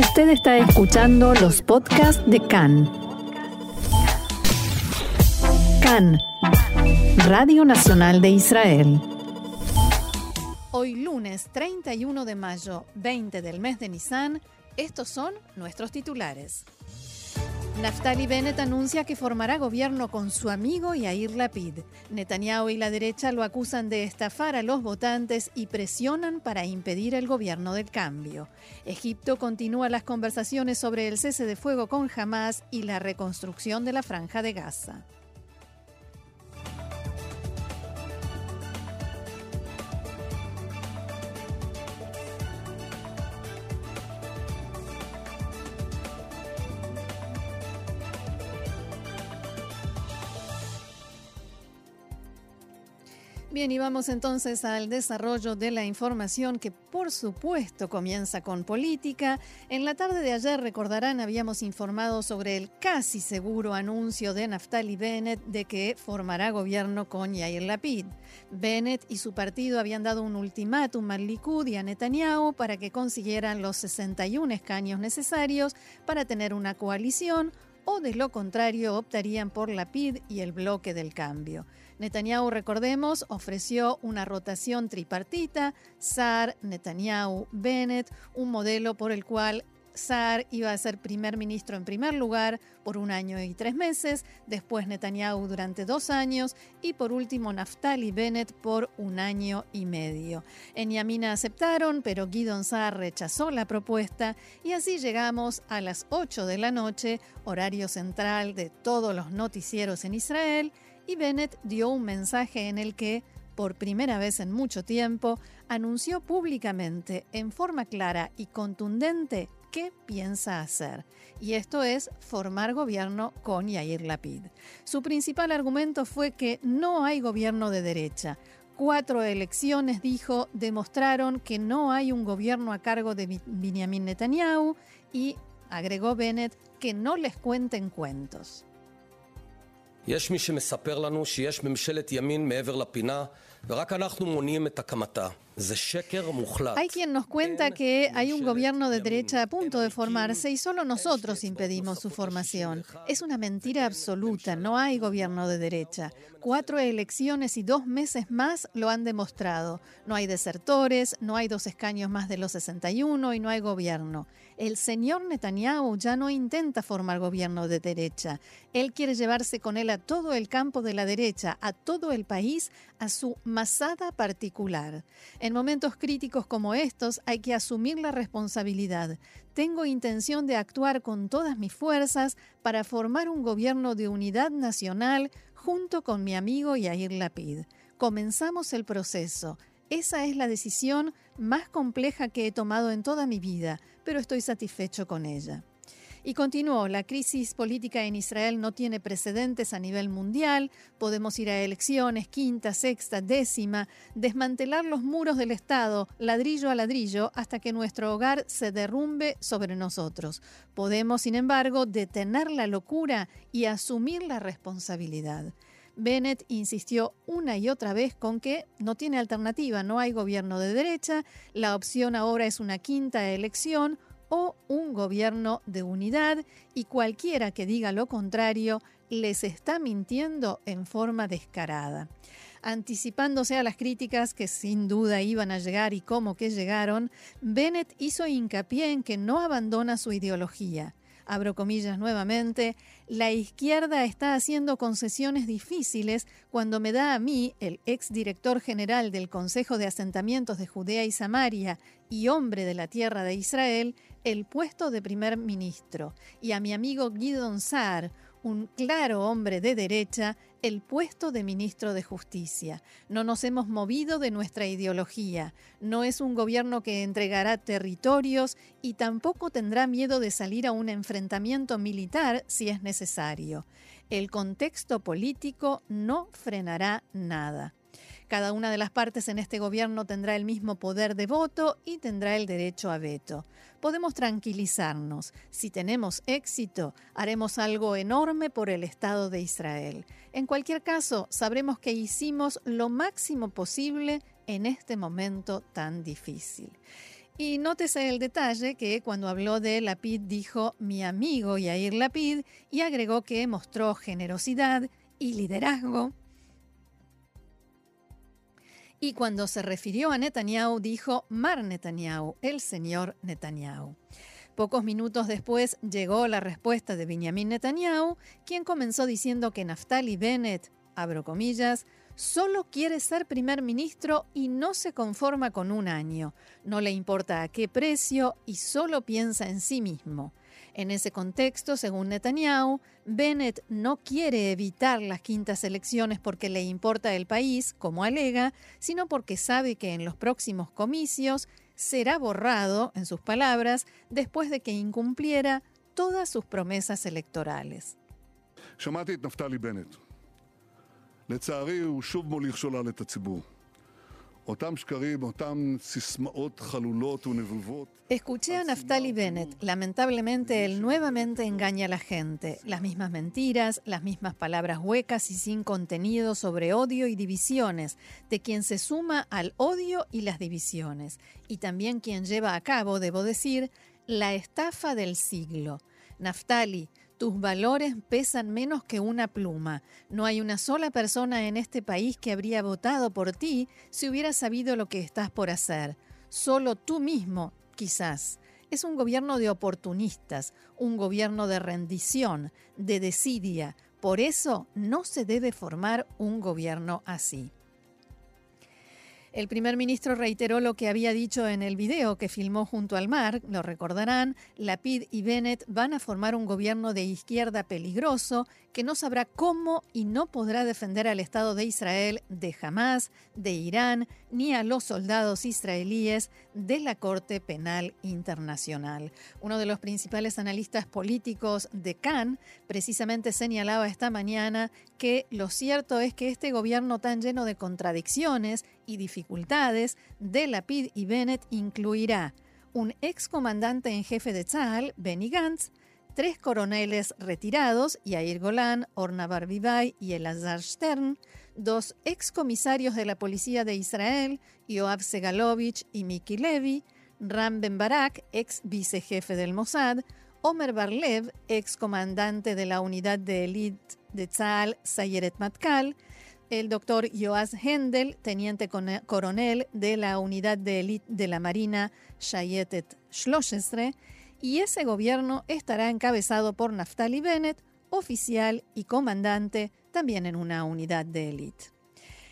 Usted está escuchando los podcasts de CAN. CAN, Radio Nacional de Israel. Hoy lunes 31 de mayo, 20 del mes de Nisan, estos son nuestros titulares. Naftali Bennett anuncia que formará gobierno con su amigo Yair Lapid. Netanyahu y la derecha lo acusan de estafar a los votantes y presionan para impedir el gobierno del cambio. Egipto continúa las conversaciones sobre el cese de fuego con Hamas y la reconstrucción de la franja de Gaza. Bien, y vamos entonces al desarrollo de la información que por supuesto comienza con política. En la tarde de ayer, recordarán, habíamos informado sobre el casi seguro anuncio de Naftali Bennett de que formará gobierno con Yair Lapid. Bennett y su partido habían dado un ultimátum al Likud y a Netanyahu para que consiguieran los 61 escaños necesarios para tener una coalición o de lo contrario optarían por Lapid y el bloque del cambio. Netanyahu, recordemos, ofreció una rotación tripartita, Sar, Netanyahu, Bennett, un modelo por el cual Sar iba a ser primer ministro en primer lugar por un año y tres meses, después Netanyahu durante dos años y por último Naftali Bennett por un año y medio. En Yamina aceptaron, pero Guidon Sar rechazó la propuesta y así llegamos a las 8 de la noche, horario central de todos los noticieros en Israel y Bennett dio un mensaje en el que, por primera vez en mucho tiempo, anunció públicamente, en forma clara y contundente, qué piensa hacer. Y esto es formar gobierno con Yair Lapid. Su principal argumento fue que no hay gobierno de derecha. Cuatro elecciones, dijo, demostraron que no hay un gobierno a cargo de Benjamin Netanyahu y, agregó Bennett, que no les cuenten cuentos. יש מי שמספר לנו שיש ממשלת ימין מעבר לפינה ורק אנחנו מונעים את הקמתה. Hay quien nos cuenta que hay un gobierno de derecha a punto de formarse y solo nosotros impedimos su formación. Es una mentira absoluta, no hay gobierno de derecha. Cuatro elecciones y dos meses más lo han demostrado. No hay desertores, no hay dos escaños más de los 61 y no hay gobierno. El señor Netanyahu ya no intenta formar gobierno de derecha. Él quiere llevarse con él a todo el campo de la derecha, a todo el país, a su masada particular. En momentos críticos como estos hay que asumir la responsabilidad. Tengo intención de actuar con todas mis fuerzas para formar un gobierno de unidad nacional junto con mi amigo Yair Lapid. Comenzamos el proceso. Esa es la decisión más compleja que he tomado en toda mi vida, pero estoy satisfecho con ella. Y continuó, la crisis política en Israel no tiene precedentes a nivel mundial, podemos ir a elecciones, quinta, sexta, décima, desmantelar los muros del Estado, ladrillo a ladrillo, hasta que nuestro hogar se derrumbe sobre nosotros. Podemos, sin embargo, detener la locura y asumir la responsabilidad. Bennett insistió una y otra vez con que no tiene alternativa, no hay gobierno de derecha, la opción ahora es una quinta elección o un gobierno de unidad y cualquiera que diga lo contrario les está mintiendo en forma descarada. Anticipándose a las críticas que sin duda iban a llegar y cómo que llegaron, Bennett hizo hincapié en que no abandona su ideología abro comillas nuevamente, la izquierda está haciendo concesiones difíciles cuando me da a mí, el exdirector general del Consejo de Asentamientos de Judea y Samaria y hombre de la tierra de Israel, el puesto de primer ministro, y a mi amigo Guidon Saar, un claro hombre de derecha, el puesto de ministro de Justicia. No nos hemos movido de nuestra ideología. No es un gobierno que entregará territorios y tampoco tendrá miedo de salir a un enfrentamiento militar si es necesario. El contexto político no frenará nada. Cada una de las partes en este gobierno tendrá el mismo poder de voto y tendrá el derecho a veto. Podemos tranquilizarnos. Si tenemos éxito, haremos algo enorme por el Estado de Israel. En cualquier caso, sabremos que hicimos lo máximo posible en este momento tan difícil. Y nótese el detalle que cuando habló de Lapid dijo mi amigo Yair Lapid y agregó que mostró generosidad y liderazgo. Y cuando se refirió a Netanyahu dijo Mar Netanyahu, el señor Netanyahu. Pocos minutos después llegó la respuesta de Benjamin Netanyahu, quien comenzó diciendo que Naftali Bennett, abro comillas, solo quiere ser primer ministro y no se conforma con un año. No le importa a qué precio y solo piensa en sí mismo. En ese contexto, según Netanyahu, Bennett no quiere evitar las quintas elecciones porque le importa el país, como alega, sino porque sabe que en los próximos comicios será borrado, en sus palabras, después de que incumpliera todas sus promesas electorales. Escuché a Naftali Bennett. Lamentablemente, él nuevamente engaña a la gente. Las mismas mentiras, las mismas palabras huecas y sin contenido sobre odio y divisiones, de quien se suma al odio y las divisiones. Y también quien lleva a cabo, debo decir, la estafa del siglo. Naftali, tus valores pesan menos que una pluma. No hay una sola persona en este país que habría votado por ti si hubiera sabido lo que estás por hacer. Solo tú mismo, quizás. Es un gobierno de oportunistas, un gobierno de rendición, de desidia. Por eso no se debe formar un gobierno así. El primer ministro reiteró lo que había dicho en el video que filmó junto al mar, lo recordarán, Lapid y Bennett van a formar un gobierno de izquierda peligroso que no sabrá cómo y no podrá defender al Estado de Israel de Hamas, de Irán, ni a los soldados israelíes de la Corte Penal Internacional. Uno de los principales analistas políticos de Cannes precisamente señalaba esta mañana que lo cierto es que este gobierno tan lleno de contradicciones y dificultades de Lapid y Bennett incluirá un excomandante en jefe de Tzal, Benny Gantz, tres coroneles retirados, Yair Golan, Orna Barbibay y Elazar Stern, dos excomisarios de la Policía de Israel, Yoav Segalovich y Miki Levy, Ram Ben Barak, ex vicejefe del Mossad, Omer Barlev, ex comandante de la unidad de élite de Tzal Sayeret Matkal, el doctor Joas Hendel, teniente coronel de la unidad de élite de la Marina Shayetet Shloshestre, y ese gobierno estará encabezado por Naftali Bennett, oficial y comandante también en una unidad de élite.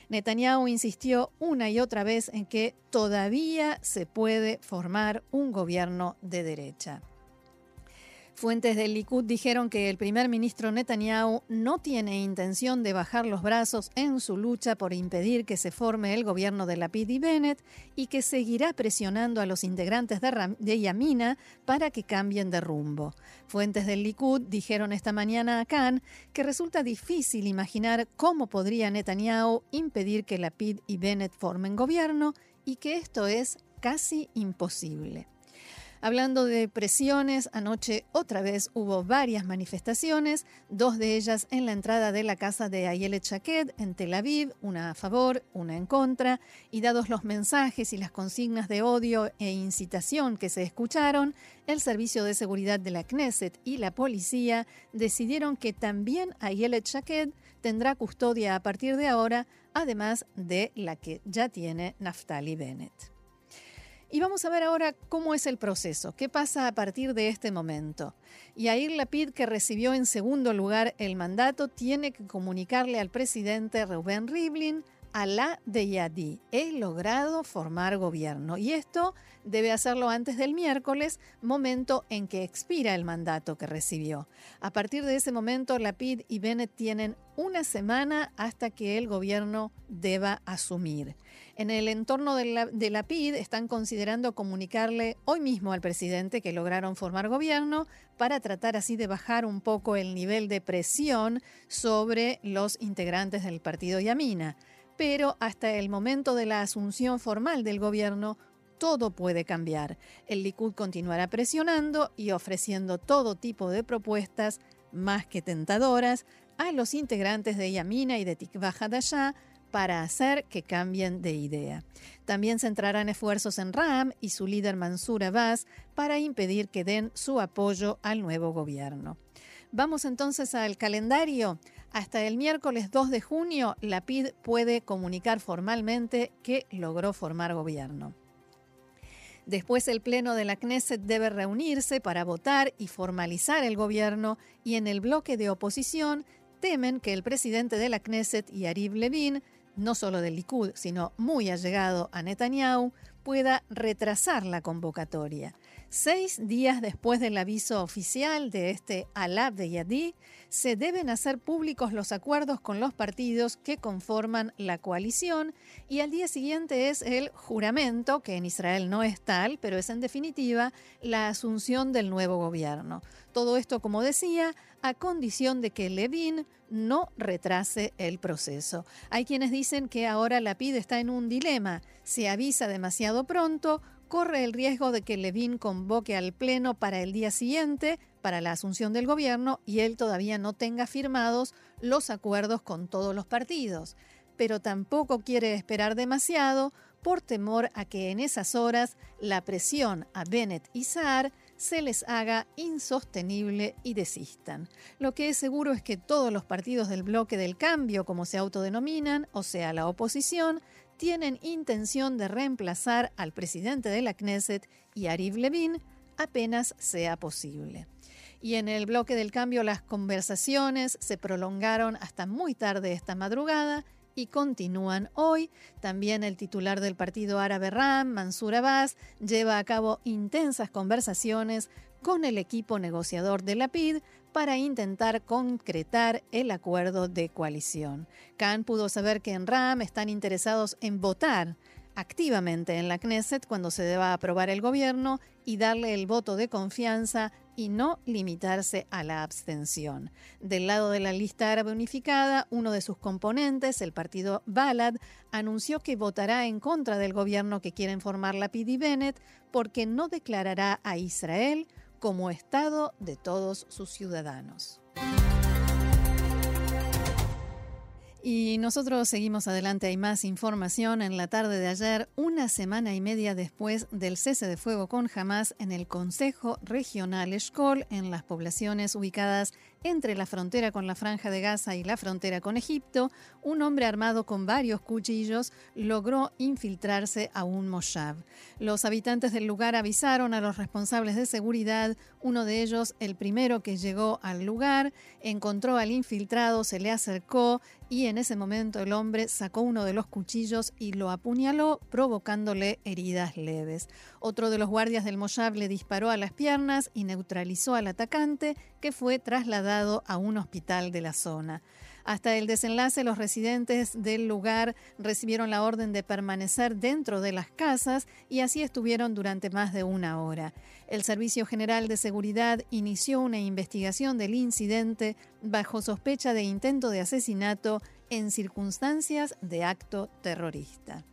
Netanyahu insistió una y otra vez en que todavía se puede formar un gobierno de derecha. Fuentes del Likud dijeron que el primer ministro Netanyahu no tiene intención de bajar los brazos en su lucha por impedir que se forme el gobierno de Lapid y Bennett y que seguirá presionando a los integrantes de, Yamina para que cambien de rumbo. Fuentes del Likud dijeron esta mañana a Khan que resulta difícil imaginar cómo podría Netanyahu impedir que Lapid y Bennett formen gobierno y que esto es casi imposible. Hablando de presiones, anoche otra vez hubo varias manifestaciones, dos de ellas en la entrada de la casa de Ayelet Shaked en Tel Aviv, una a favor, una en contra, y dados los mensajes y las consignas de odio e incitación que se escucharon, el Servicio de Seguridad de la Knesset y la policía decidieron que también Ayelet Shaked tendrá custodia a partir de ahora, además de la que ya tiene Naftali Bennett. Y vamos a ver ahora cómo es el proceso, qué pasa a partir de este momento. Yair Lapid, que recibió en segundo lugar el mandato, tiene que comunicarle al presidente Reuben Rivlin la de Yadi. He logrado formar gobierno y esto debe hacerlo antes del miércoles, momento en que expira el mandato que recibió. A partir de ese momento, Lapid y Bennett tienen una semana hasta que el gobierno deba asumir. En el entorno de, la, de Lapid están considerando comunicarle hoy mismo al presidente que lograron formar gobierno para tratar así de bajar un poco el nivel de presión sobre los integrantes del partido Yamina pero hasta el momento de la asunción formal del gobierno, todo puede cambiar. El Likud continuará presionando y ofreciendo todo tipo de propuestas más que tentadoras a los integrantes de Yamina y de Tikva Hadashah para hacer que cambien de idea. También centrarán esfuerzos en Ram y su líder Mansur Abbas para impedir que den su apoyo al nuevo gobierno. Vamos entonces al calendario. Hasta el miércoles 2 de junio, la PID puede comunicar formalmente que logró formar gobierno. Después el Pleno de la Knesset debe reunirse para votar y formalizar el gobierno y en el bloque de oposición temen que el presidente de la Knesset, Yariv Levin, no solo del Likud, sino muy allegado a Netanyahu, pueda retrasar la convocatoria. Seis días después del aviso oficial de este Alab de Yadí, se deben hacer públicos los acuerdos con los partidos que conforman la coalición y al día siguiente es el juramento, que en Israel no es tal, pero es en definitiva la asunción del nuevo gobierno. Todo esto, como decía, a condición de que Levin no retrase el proceso. Hay quienes dicen que ahora la PID está en un dilema. Se avisa demasiado pronto corre el riesgo de que Levin convoque al Pleno para el día siguiente, para la asunción del gobierno, y él todavía no tenga firmados los acuerdos con todos los partidos. Pero tampoco quiere esperar demasiado por temor a que en esas horas la presión a Bennett y Saar se les haga insostenible y desistan. Lo que es seguro es que todos los partidos del bloque del cambio, como se autodenominan, o sea, la oposición, tienen intención de reemplazar al presidente de la Knesset, Yariv Levin, apenas sea posible. Y en el bloque del cambio las conversaciones se prolongaron hasta muy tarde esta madrugada y continúan hoy. También el titular del partido árabe RAM, Mansur Abbas, lleva a cabo intensas conversaciones con el equipo negociador de la PID para intentar concretar el acuerdo de coalición. Khan pudo saber que en RAM están interesados en votar activamente en la Knesset cuando se deba aprobar el gobierno y darle el voto de confianza y no limitarse a la abstención. Del lado de la lista árabe unificada, uno de sus componentes, el partido Balad, anunció que votará en contra del gobierno que quieren formar la Pidi Bennett porque no declarará a Israel como Estado de todos sus ciudadanos. Y nosotros seguimos adelante, hay más información. En la tarde de ayer, una semana y media después del cese de fuego con Hamas en el Consejo Regional Eshkol, en las poblaciones ubicadas entre la frontera con la Franja de Gaza y la frontera con Egipto, un hombre armado con varios cuchillos logró infiltrarse a un moshav. Los habitantes del lugar avisaron a los responsables de seguridad, uno de ellos, el primero que llegó al lugar, encontró al infiltrado, se le acercó y en ese momento el hombre sacó uno de los cuchillos y lo apuñaló, provocándole heridas leves. Otro de los guardias del moshav le disparó a las piernas y neutralizó al atacante, que fue trasladado a un hospital de la zona. Hasta el desenlace, los residentes del lugar recibieron la orden de permanecer dentro de las casas y así estuvieron durante más de una hora. El Servicio General de Seguridad inició una investigación del incidente bajo sospecha de intento de asesinato en circunstancias de acto terrorista.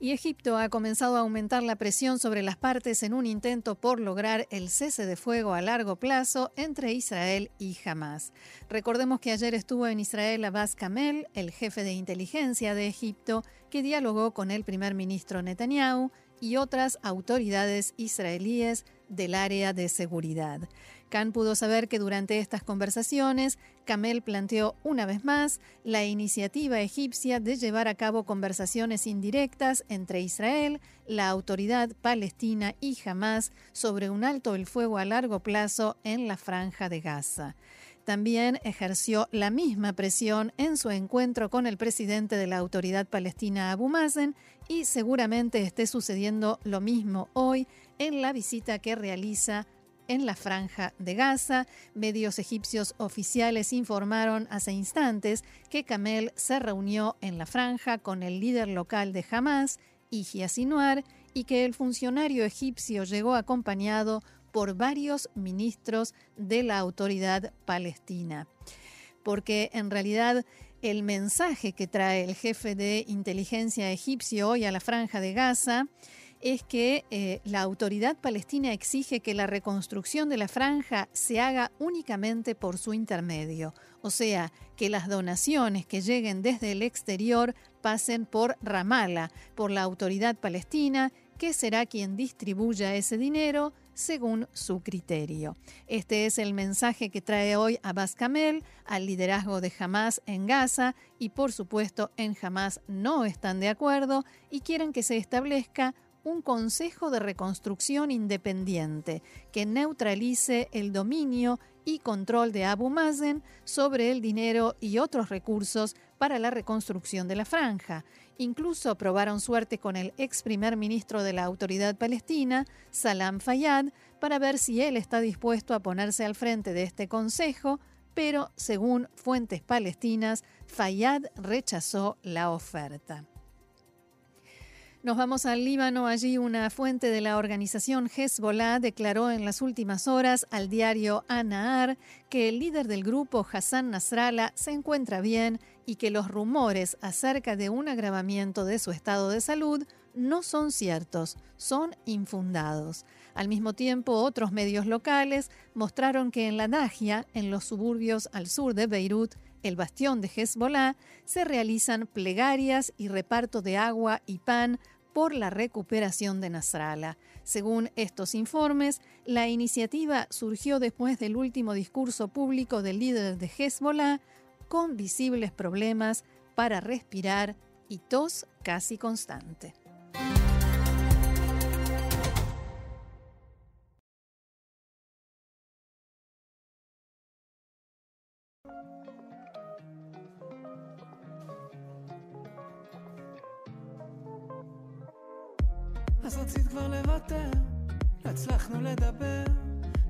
Y Egipto ha comenzado a aumentar la presión sobre las partes en un intento por lograr el cese de fuego a largo plazo entre Israel y Hamas. Recordemos que ayer estuvo en Israel Abbas Kamel, el jefe de inteligencia de Egipto, que dialogó con el primer ministro Netanyahu y otras autoridades israelíes del área de seguridad. Khan pudo saber que durante estas conversaciones, Kamel planteó una vez más la iniciativa egipcia de llevar a cabo conversaciones indirectas entre Israel, la autoridad palestina y Hamas sobre un alto el fuego a largo plazo en la franja de Gaza. También ejerció la misma presión en su encuentro con el presidente de la autoridad palestina Abu Mazen y seguramente esté sucediendo lo mismo hoy en la visita que realiza en la franja de Gaza. Medios egipcios oficiales informaron hace instantes que Kamel se reunió en la franja con el líder local de Hamas, Ijia Sinuar, y que el funcionario egipcio llegó acompañado por varios ministros de la autoridad palestina. Porque en realidad el mensaje que trae el jefe de inteligencia egipcio hoy a la franja de Gaza es que eh, la autoridad palestina exige que la reconstrucción de la franja se haga únicamente por su intermedio, o sea, que las donaciones que lleguen desde el exterior pasen por Ramallah, por la autoridad palestina, que será quien distribuya ese dinero según su criterio. Este es el mensaje que trae hoy Abbas Kamel al liderazgo de Hamas en Gaza y por supuesto en Hamas no están de acuerdo y quieren que se establezca un Consejo de Reconstrucción Independiente que neutralice el dominio y control de Abu Mazen sobre el dinero y otros recursos para la reconstrucción de la franja. Incluso probaron suerte con el ex primer ministro de la Autoridad Palestina, Salam Fayyad, para ver si él está dispuesto a ponerse al frente de este consejo, pero según fuentes palestinas, Fayyad rechazó la oferta. Nos vamos al Líbano. Allí una fuente de la organización Hezbollah declaró en las últimas horas al diario Anaar que el líder del grupo, Hassan Nasrallah, se encuentra bien y que los rumores acerca de un agravamiento de su estado de salud no son ciertos, son infundados. Al mismo tiempo, otros medios locales mostraron que en la Najia, en los suburbios al sur de Beirut, el bastión de Hezbollah, se realizan plegarias y reparto de agua y pan por la recuperación de Nasrallah. Según estos informes, la iniciativa surgió después del último discurso público del líder de Hezbollah, con visibles problemas para respirar y tos casi constante. אז רצית כבר לוותר, הצלחנו לדבר,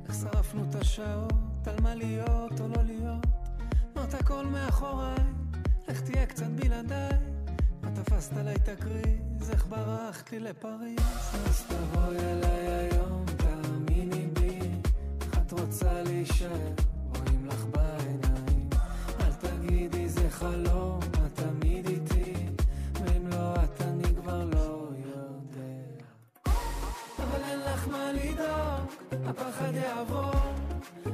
איך שרפנו את השעות, על מה להיות או לא להיות. אמרת הכל מאחוריי, איך תהיה קצת בלעדיי. מה תפסת עליי תקריז, איך ברחת לי לפריז. אז תבואי אליי היום, תאמיני בי, איך את רוצה להישאר, רואים לך בעיניים. אל תגידי זה חלום. יעבור,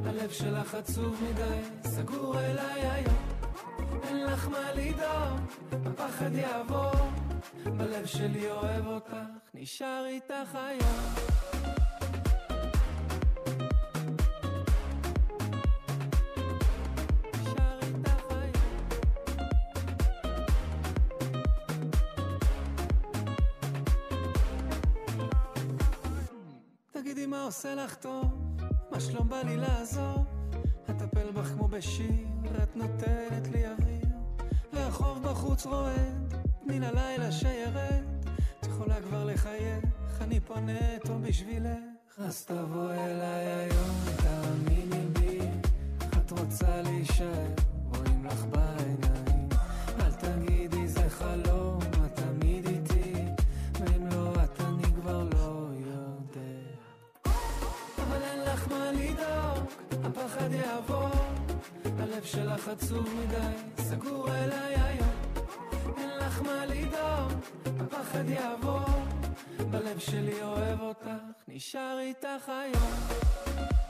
הלב שלך עצוב מדי, סגור אליי היום. אין לך מה לדאוג, הפחד יעבור, בלב שלי אוהב אותך, נשאר איתך היום. לי לעזור. אטפל בך כמו בשיר, את נותנת לי אוויר. והחוב בחוץ רועד, תני ללילה שירד. את יכולה כבר לחייך, אני פונה טוב בשבילך. אז תבואי אליי היום, תאמיני בי, את רוצה להישאר, רואים לך בעיניים. הפחד יעבור, הלב שלך עצוב מדי, סגור אליי היום. אין לך מה לדאוג, הפחד יעבור, בלב שלי אוהב אותך, נשאר איתך היום.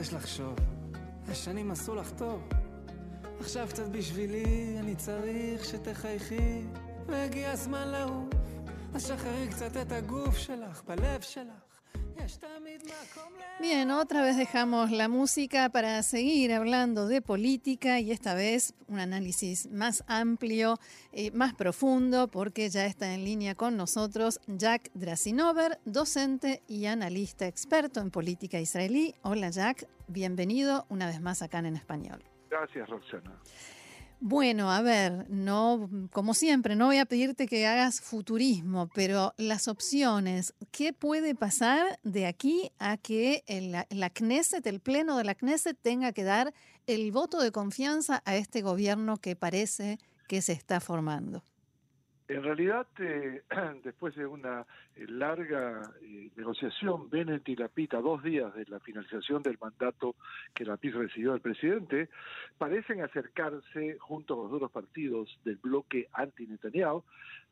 יש לחשוב? השנים עשו לך טוב. עכשיו קצת בשבילי, אני צריך שתחייכי, והגיע הזמן לעוף. אז שחררי קצת את הגוף שלך, בלב שלך. Bien, otra vez dejamos la música para seguir hablando de política y esta vez un análisis más amplio, y más profundo, porque ya está en línea con nosotros Jack Drasinover, docente y analista experto en política israelí. Hola Jack, bienvenido una vez más acá en español. Gracias, Roxana. Bueno, a ver, no, como siempre, no voy a pedirte que hagas futurismo, pero las opciones, ¿qué puede pasar de aquí a que la, la Knesset, el Pleno de la Knesset, tenga que dar el voto de confianza a este gobierno que parece que se está formando? En realidad, eh, después de una eh, larga eh, negociación, Bennett y Lapid, a dos días de la finalización del mandato que Lapid recibió del presidente, parecen acercarse, junto a los otros partidos del bloque anti-Netanyahu,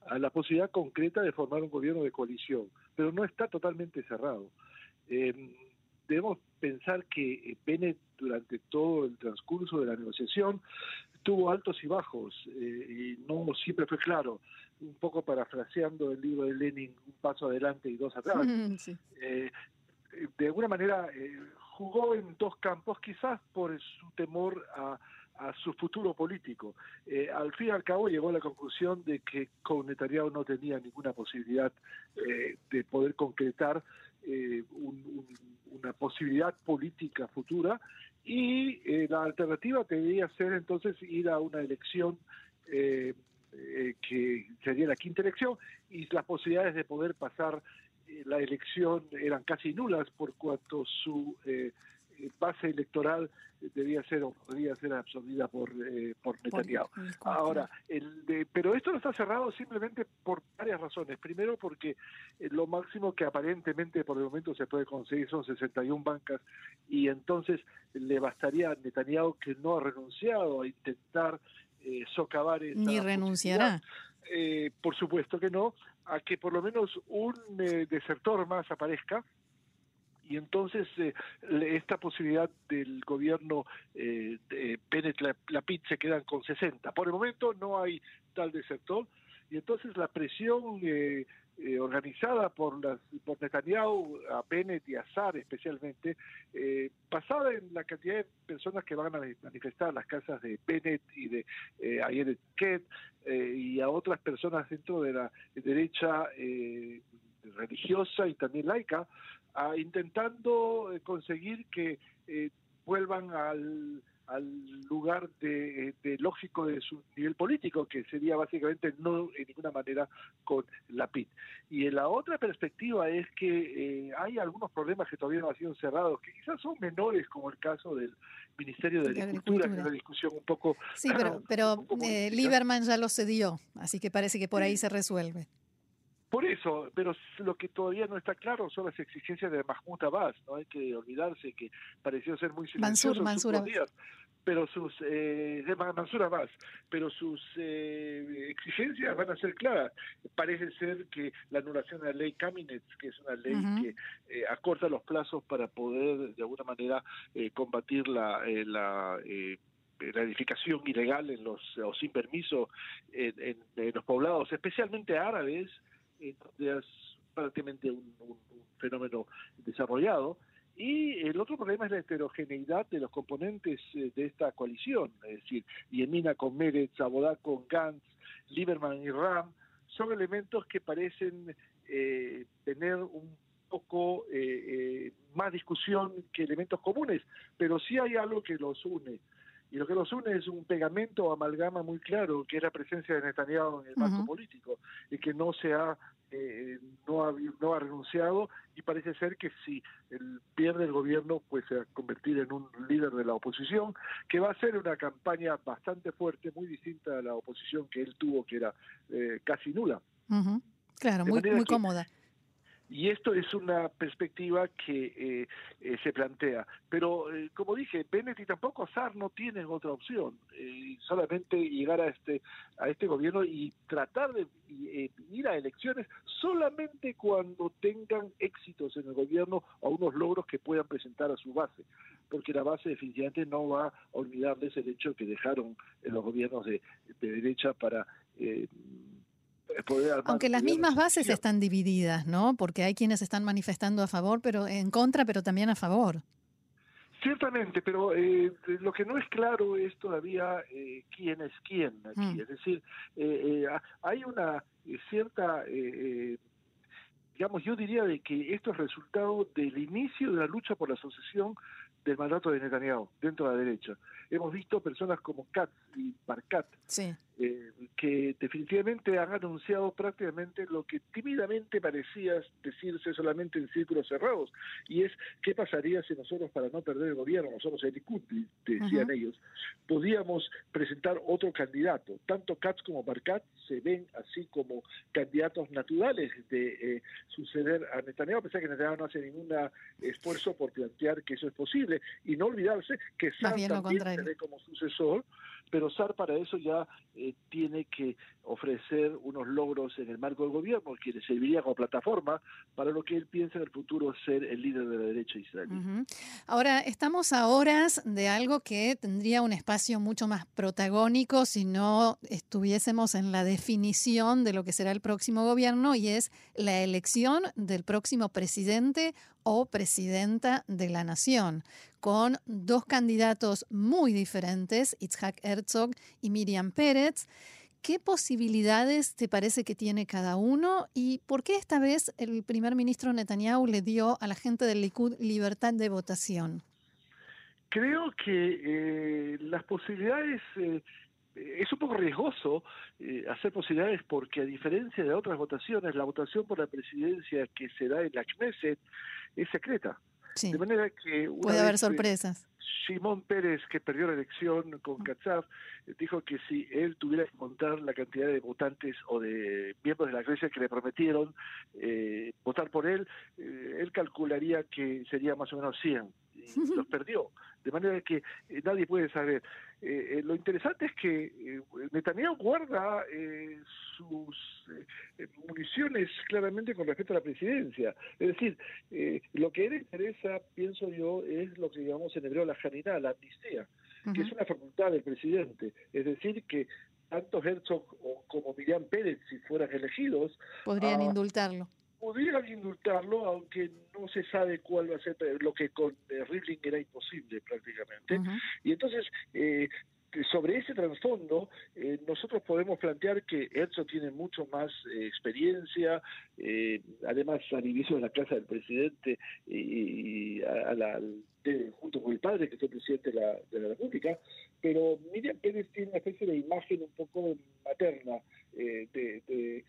a la posibilidad concreta de formar un gobierno de coalición, pero no está totalmente cerrado. Debemos pensar que Bennett, durante todo el transcurso de la negociación, tuvo altos y bajos y no siempre fue claro un poco parafraseando el libro de Lenin, un paso adelante y dos atrás, eh, de alguna manera eh, jugó en dos campos, quizás por su temor a, su futuro político. Eh, al fin y al cabo llegó a la conclusión de que con Netanyahu no tenía ninguna posibilidad de poder concretar una posibilidad política futura y la alternativa debería ser entonces ir a una elección eh, que sería la quinta elección, y las posibilidades de poder pasar eh, la elección eran casi nulas por cuanto su eh, base electoral debía ser o podría ser absorbida por, por Netanyahu. Ahora, el pero esto no está cerrado simplemente por varias razones. Primero, porque lo máximo que aparentemente por el momento se puede conseguir son 61 bancas y entonces le bastaría a Netanyahu que no ha renunciado a intentar eh, socavar Ni renunciará. Eh, por supuesto que no, a que por lo menos un eh, desertor más aparezca y entonces eh, esta posibilidad del gobierno eh, de Bennett Lapid se quedan con 60. Por el momento no hay tal desertor y entonces la presión eh, eh, organizada por, las, por Netanyahu, a Bennett y a Sar especialmente, eh, basada en la cantidad de personas que van a manifestar las casas de Bennett y de eh, Ayer eh, y a otras personas dentro de la derecha religiosa y también laica, a, intentando conseguir que vuelvan al al lugar de, lógico de su nivel político, que sería básicamente no en ninguna manera con la PIT. Y en la otra perspectiva es que eh, hay algunos problemas que todavía no han sido cerrados, que quizás son menores, como el caso del Ministerio de, Agricultura, que es una discusión un poco... Sí, pero, pero eh, Lieberman ya lo cedió, así que parece que por ahí se resuelve. Por eso, pero lo que todavía no está claro son las exigencias de Mahmoud Abbas, no hay que olvidarse que pareció ser muy silencioso Mansur, Mansur días, pero sus eh, de Mansur Abbas, pero sus eh, exigencias van a ser claras. Parece ser que la anulación de la ley Caminets, que es una ley que eh, acorta los plazos para poder de alguna manera eh, combatir la, la la edificación ilegal en los o sin permiso en, en los poblados, especialmente árabes, es prácticamente un, fenómeno desarrollado. Y el otro problema es la heterogeneidad de los componentes eh, de esta coalición, es decir, Yemina con Meretz, Abodá con Gantz, Lieberman y Ram, son elementos que parecen eh, tener un poco eh, más discusión que elementos comunes, pero sí hay algo que los une. Y lo que los une es un pegamento o amalgama muy claro, que es la presencia de Netanyahu en el marco político, y que no se ha eh, no, ha, no ha renunciado y parece ser que si él pierde el gobierno pues se va a convertir en un líder de la oposición que va a hacer una campaña bastante fuerte, muy distinta a la oposición que él tuvo que era eh, casi nula. Claro, muy, muy cómoda. Y esto es una perspectiva que eh, eh, se plantea. Pero, eh, como dije, Bennett y tampoco Sar no tienen otra opción. solamente llegar a este, a este gobierno y tratar de ir a elecciones solamente cuando tengan éxitos en el gobierno o unos logros que puedan presentar a su base. Porque la base definitivamente no va a olvidarles el hecho que dejaron los gobiernos de, de derecha para aunque las mismas bases están divididas, ¿no? Porque hay quienes están manifestando a favor, pero en contra, pero también a favor. Ciertamente, pero eh, lo que no es claro es todavía eh, quién es quién aquí. Mm. Es decir, eh, hay una cierta, digamos, yo diría de que esto es resultado del inicio de la lucha por la sucesión del mandato de Netanyahu dentro de la derecha. Hemos visto personas como Katz y Barkat eh, que definitivamente han anunciado prácticamente lo que tímidamente parecía decirse solamente en círculos cerrados, y es qué pasaría si nosotros, para no perder el gobierno, nosotros el Likud, decían ellos, podíamos presentar otro candidato. Tanto Katz como Barkat se ven así como candidatos naturales de eh, suceder a Netanyahu, a pesar que Netanyahu no hace ningún esfuerzo por plantear que eso es posible, y no olvidarse que Sar también se ve como sucesor, pero SAR para eso ya eh, tiene que ofrecer unos logros en el marco del gobierno que le serviría como plataforma para lo que él piensa en el futuro ser el líder de la derecha israelí. Ahora, estamos a horas de algo que tendría un espacio mucho más protagónico si no estuviésemos en la definición de lo que será el próximo gobierno y es la elección del próximo presidente o presidenta de la nación, con dos candidatos muy diferentes, Itzhak Herzog y Miriam Pérez. ¿Qué posibilidades te parece que tiene cada uno y por qué esta vez el primer ministro Netanyahu le dio a la gente del Likud libertad de votación? Creo que eh, las posibilidades eh, es un poco riesgoso eh, hacer posibilidades porque a diferencia de otras votaciones, la votación por la presidencia que se da en la Knesset es secreta. De manera que... Puede haber sorpresas. Simón Pérez, que perdió la elección con Katzaf, dijo que si él tuviera que contar la cantidad de votantes o de miembros de la iglesia que le prometieron eh, votar por él, eh, él calcularía que sería más o menos 100. Y los perdió. De manera que eh, nadie puede saber. Lo interesante es que Netanyahu guarda sus municiones claramente con respecto a la presidencia. Es decir, lo que él interesa, pienso yo, es lo que llamamos en hebreo la janidad, la amnistía, que es una facultad del presidente. Es decir, que tanto Herzog como Miriam Pérez, si fueran elegidos... Podrían ah, indultarlo. Podrían indultarlo, aunque no se sabe cuál va a ser lo que con eh, Rivlin era imposible prácticamente. Y entonces, eh, sobre ese trasfondo, eh, nosotros podemos plantear que Herzog tiene mucho más eh, experiencia, eh, además al inicio de la casa del presidente y, a, la, junto con el padre, que fue presidente de la, de la República, pero Miriam Pérez tiene una especie de imagen un poco materna, de,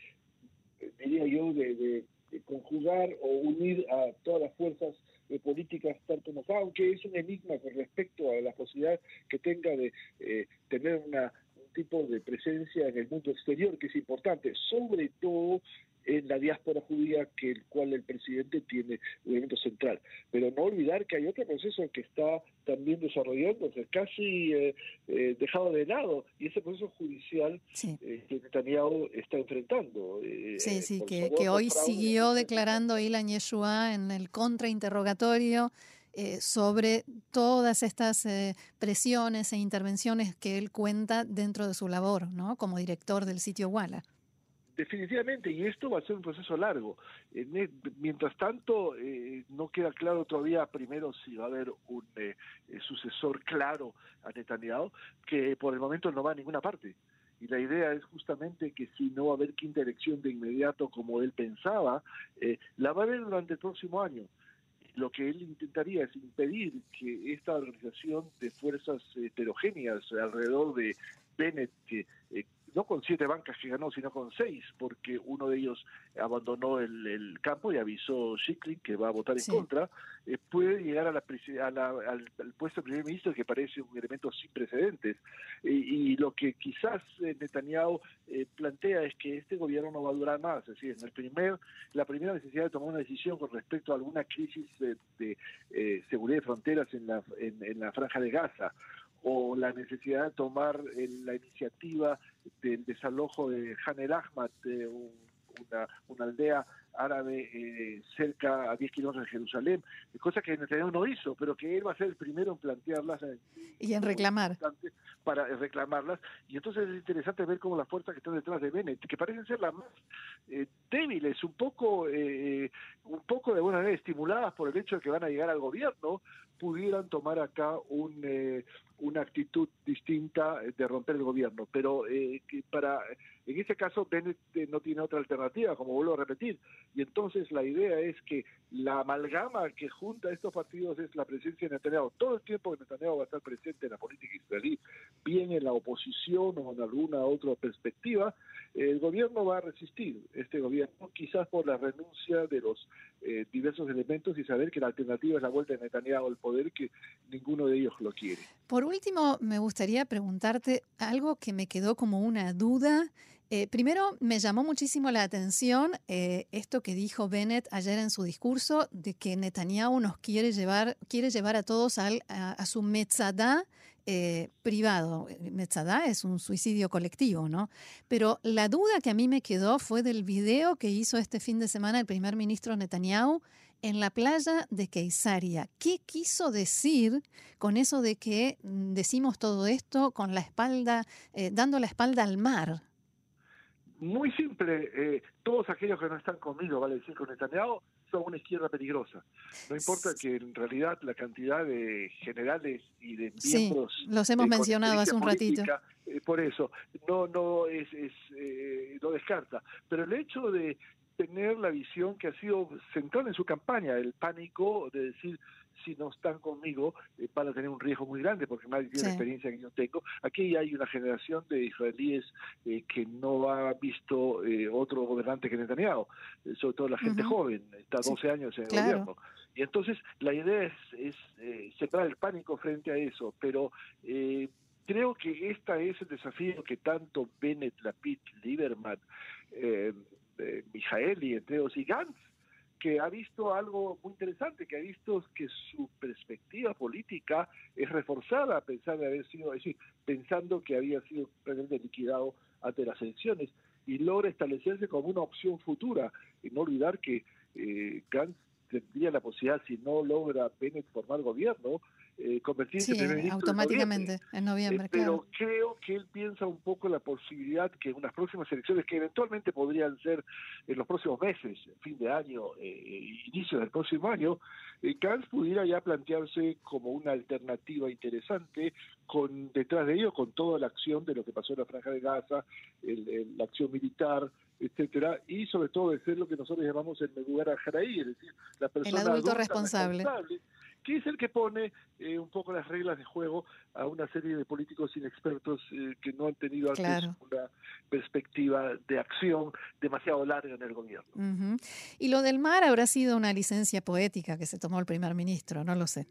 diría yo, de conjugar o unir a todas las fuerzas de políticas tal como aunque es un enigma con respecto a la posibilidad que tenga de eh, tener una, un tipo de presencia en el mundo exterior que es importante, sobre todo en la diáspora judía que el cual el presidente tiene un elemento central. Pero no olvidar que hay otro proceso que está también desarrollándose, casi eh, eh, dejado de lado, y ese proceso judicial eh, que Netanyahu está enfrentando. sí, sí, que, que, hoy siguió declarando Ilan Yeshua en el contrainterrogatorio. sobre todas estas presiones e intervenciones que él cuenta dentro de su labor, ¿no? Como director del sitio Walla. Definitivamente, y esto va a ser un proceso largo. mientras tanto, eh, no queda claro todavía, primero, si va a haber un eh, eh, sucesor claro a Netanyahu, que por el momento no va a ninguna parte. Y la idea es justamente que si no va a haber quinta elección de inmediato como él pensaba, la va a haber durante el próximo año lo que él intentaría es impedir que esta organización de fuerzas heterogéneas alrededor de Bennett, que no con siete bancas que ganó, sino con seis, porque uno de ellos abandonó el, campo y avisó Schicklin que va a votar en contra, eh, puede llegar a la, al, puesto de primer ministro que parece un elemento sin precedentes. y lo que quizás eh, Netanyahu eh, plantea es que este gobierno no va a durar más, es decir, en el primer, la primera necesidad de tomar una decisión con respecto a alguna crisis de, seguridad de fronteras en la, en la franja de Gaza o la necesidad de tomar la iniciativa del desalojo de Han el Ahmad, una, una aldea árabe eh, cerca a 10 kilómetros de Jerusalén, cosa que Netanyahu no hizo, pero que él va a ser el primero en plantearlas. y en reclamar. Para reclamarlas. Y entonces es interesante ver cómo las fuerzas que están detrás de Bennett, que parecen ser las más eh, débiles, un poco, eh, un poco de buena manera estimuladas por el hecho de que van a llegar al gobierno, pudieran tomar acá un, una actitud distinta de romper el gobierno. Pero para En este caso, Bennett eh, no tiene otra alternativa, como vuelvo a repetir. Y entonces la idea es que la amalgama que junta estos partidos es la presencia de Netanyahu. Todo el tiempo que Netanyahu va a estar presente en la política israelí, bien en la oposición o en alguna otra perspectiva, el gobierno va a resistir. Este gobierno, quizás por la renuncia de los eh, diversos elementos y saber que la alternativa es la vuelta de Netanyahu al poder, que ninguno de ellos lo quiere. Por último, me gustaría preguntarte algo que me quedó como una duda eh, primero, me llamó muchísimo la atención eh, esto que dijo Bennett ayer en su discurso de que Netanyahu nos quiere llevar, quiere llevar a todos a, su metzadá eh, privado. Metzadá es un suicidio colectivo, ¿no? Pero la duda que a mí me quedó fue del video que hizo este fin de semana el primer ministro Netanyahu en la playa de Keisaria. ¿Qué quiso decir con eso de que mm, decimos todo esto con la espalda, dando la espalda al mar? Muy simple, eh, todos aquellos que no están conmigo, vale decir con Netanyahu, son una izquierda peligrosa. No importa que en realidad la cantidad de generales y de miembros... Sí, los hemos mencionado hace un ratito. Eh, por eso, no, no, es, es eh, no descarta. Pero el hecho de tener la visión que ha sido central en su campaña, el pánico de decir si no están conmigo eh, van a tener un riesgo muy grande porque nadie tiene la experiencia que yo tengo. Aquí hay una generación de israelíes eh, que no ha visto eh, otro gobernante que Netanyahu, sobre todo la gente joven, está 12 años en el gobierno. Y entonces la idea es, es separar el pánico frente a eso, pero creo que esta es el desafío que tanto Bennett, Lapid, Lieberman, eh, Mijaeli, entre otros, y Gantz que ha visto algo muy interesante, que ha visto que su perspectiva política es reforzada de haber sido, es decir, pensando que había sido liquidado ante las elecciones y logra establecerse como una opción futura. Y no olvidar que eh, Gantz tendría la posibilidad, si no logra Bennett formar gobierno, eh, convertirse en primer ministro automáticamente en noviembre. Eh, pero creo que él piensa un poco la posibilidad que en unas próximas elecciones, que eventualmente podrían ser en los próximos meses, fin de año, eh, inicio del próximo año, eh, pudiera ya plantearse como una alternativa interesante con detrás de ello con toda la acción de lo que pasó en la franja de Gaza, la acción militar, etcétera, y sobre todo de ser lo que nosotros llamamos el lugar a es decir, la persona el adulto responsable que es el que pone eh, un poco las reglas de juego a una serie de políticos inexpertos eh, que no han tenido antes una perspectiva de acción demasiado larga en el gobierno. Y lo del mar habrá sido una licencia poética que se tomó el primer ministro, no lo sé.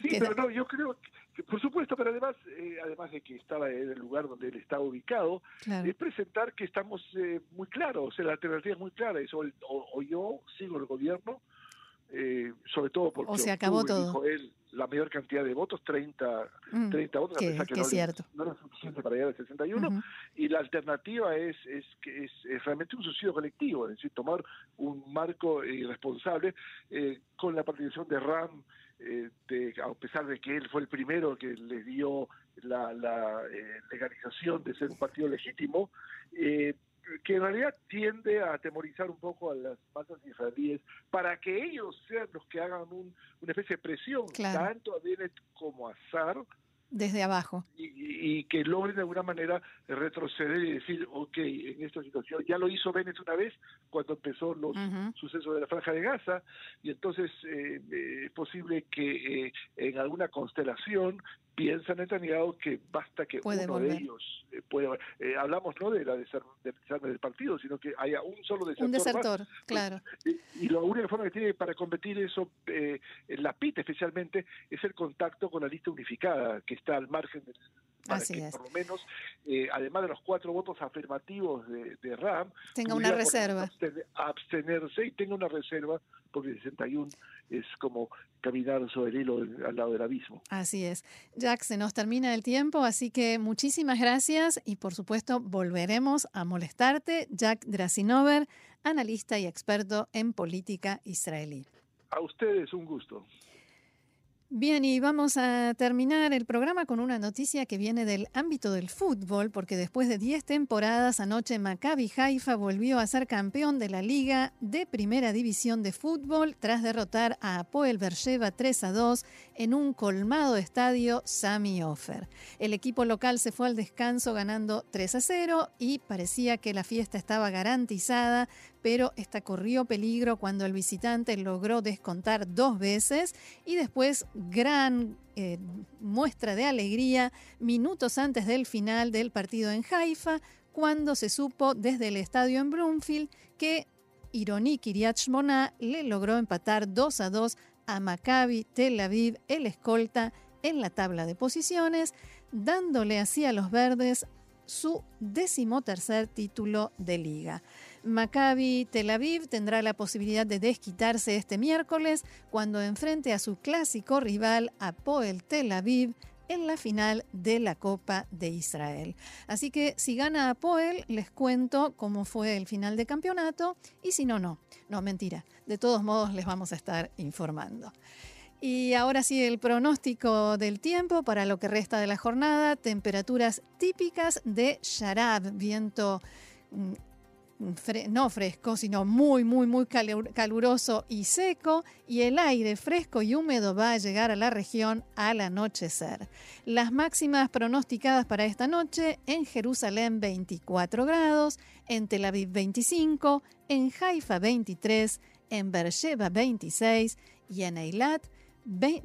Sí, pero no, yo creo que, por supuesto, pero además, eh, además de que estaba en el lugar donde él estaba ubicado, es presentar que estamos muy claros, o sea, la alternativa es muy clara, es o yo sigo el gobierno, eh, sobre todo porque o se acabó todo. dijo él la mayor cantidad de votos, 30, 30 mm, votos, que, que, no, cierto. no era suficiente para llegar al 61, y la alternativa es, es que es, realmente un suicidio colectivo, es decir, tomar un marco irresponsable eh, con la participación de RAM, eh, de, a pesar de que él fue el primero que le dio la, la legalización de ser un partido legítimo, eh, que en realidad tiende a atemorizar un poco a las masas israelíes para que ellos sean los que hagan un, una especie de presión tanto a Bennett como a Sar desde abajo. y, que logren de alguna manera retroceder y decir ok en esta situación ya lo hizo Bennett una vez cuando empezó los sucesos de la franja de Gaza y entonces eh, eh, es posible que eh, en alguna constelación piensa Netanyahu que basta que uno de ellos eh, pueda eh, hablamos no de la deserción del partido sino que haya un solo desertor un desertor claro. Y, la única forma que tiene para combatir eso eh, la PIT especialmente es el contacto con la lista unificada que está al margen del para Así que es. por lo menos, eh, además de los cuatro votos afirmativos de, de RAM, tenga una reserva. Abstenerse y tenga una reserva, porque el 61 es como caminar sobre el hilo al lado del abismo. Así es. Jack, se nos termina el tiempo, así que muchísimas gracias y por supuesto volveremos a molestarte. Jack Drasinover, analista y experto en política israelí. A ustedes un gusto. Bien, y vamos a terminar el programa con una noticia que viene del ámbito del fútbol, porque después de 10 temporadas, anoche Maccabi Haifa volvió a ser campeón de la Liga de Primera División de Fútbol tras derrotar a Apoel Beersheba 3 a 2 en un colmado estadio Sami Ofer. El equipo local se fue al descanso ganando 3 a 0 y parecía que la fiesta estaba garantizada, pero esta corrió peligro cuando el visitante logró descontar dos veces y después gran eh, muestra de alegría minutos antes del final del partido en Haifa, cuando se supo desde el estadio en Bloomfield que Ironi Kiryat le logró empatar 2 a 2 a Maccabi Tel Aviv, el escolta, en la tabla de posiciones, dándole así a los verdes su decimotercer título de liga. Maccabi Tel Aviv tendrá la posibilidad de desquitarse este miércoles cuando enfrente a su clásico rival Apoel Tel Aviv en la final de la Copa de Israel. Así que si gana Apoel, les cuento cómo fue el final de campeonato y si no, no. No, mentira. De todos modos, les vamos a estar informando. Y ahora sí, el pronóstico del tiempo para lo que resta de la jornada. Temperaturas típicas de Sharab, viento no fresco, sino muy, muy, muy caluroso y seco, y el aire fresco y húmedo va a llegar a la región al anochecer. Las máximas pronosticadas para esta noche en Jerusalén 24 grados, en Tel Aviv 25, en Haifa 23, en Beersheba 26 y en Eilat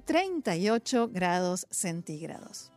38 grados centígrados.